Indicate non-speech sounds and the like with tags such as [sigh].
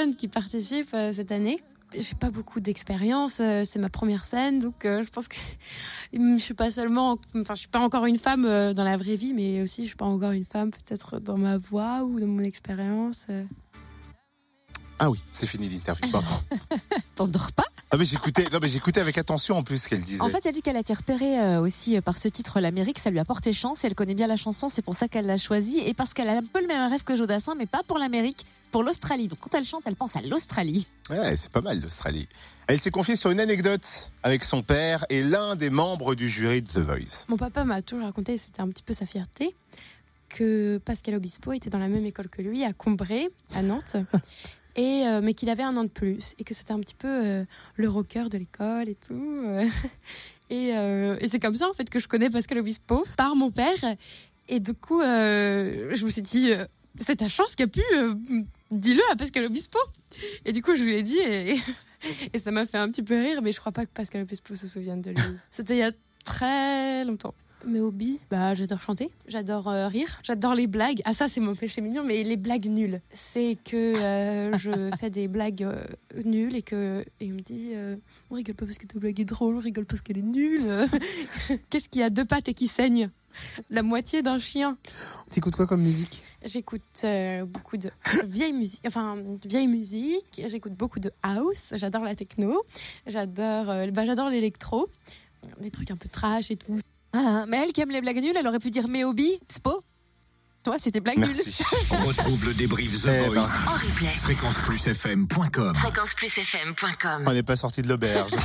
jeunes qui participent euh, cette année. J'ai pas beaucoup d'expérience, euh, c'est ma première scène, donc euh, je pense que [laughs] je suis pas seulement, enfin je suis pas encore une femme euh, dans la vraie vie, mais aussi je suis pas encore une femme peut-être dans ma voix ou dans mon expérience. euh. Ah oui, c'est fini l'interview. pardon. [laughs] T'endors pas? Ah mais j'écoutais, non mais j'écoutais avec attention en plus ce qu'elle disait. En fait, elle dit qu'elle a été repérée euh, aussi euh, par ce titre L'Amérique, ça lui a porté chance, elle connaît bien la chanson, c'est pour ça qu'elle l'a choisie et parce qu'elle a un peu le même rêve que Jodassin, mais pas pour l'Amérique, pour l'Australie. Donc quand elle chante, elle pense à l'Australie. Ouais, c'est pas mal l'Australie. Elle s'est confiée sur une anecdote avec son père et l'un des membres du jury de The Voice. Mon papa m'a toujours raconté, c'était un petit peu sa fierté, que Pascal Obispo était dans la même école que lui, à Combray, à Nantes, [laughs] et, euh, mais qu'il avait un an de plus, et que c'était un petit peu euh, le rocker de l'école et tout. euh. [laughs] et euh, et c'est comme ça, en fait, que je connais Pascal Obispo, par mon père. Et du coup, euh, je me suis dit, c'est ta chance qu'a pu, euh, dis-le à Pascal Obispo. Et du coup, je lui ai dit, et, et ça m'a fait un petit peu rire, mais je crois pas que Pascal Obispo se souvienne de lui. [laughs] C'était il y a très longtemps. Mes hobbies, bah j'adore chanter, j'adore euh, rire, j'adore les blagues. Ah ça c'est mon péché mignon, mais les blagues nulles. C'est que euh, je [laughs] fais des blagues euh, nulles et que et il me dit euh, on rigole pas parce que ta blague est drôle, on rigole parce qu'elle est nulle. [laughs] Qu'est-ce qui a deux pattes et qui saigne? [laughs] La moitié d'un chien. T'écoutes quoi comme musique J'écoute euh, beaucoup de vieille musique, enfin vieille musique. J'écoute beaucoup de house. J'adore la techno. J'adore, euh, bah, j'adore l'électro. Des trucs un peu trash et tout. Ah, mais elle qui aime les blagues nulles, elle aurait pu dire mes hobbies, Spo. Toi, c'était blague nulle. Merci. [laughs] Retrouve le débrief The Eh Voice. ben. En replay. Fréquenceplusfm.com. Fréquenceplusfm.com. On n'est pas sorti de l'auberge. [laughs]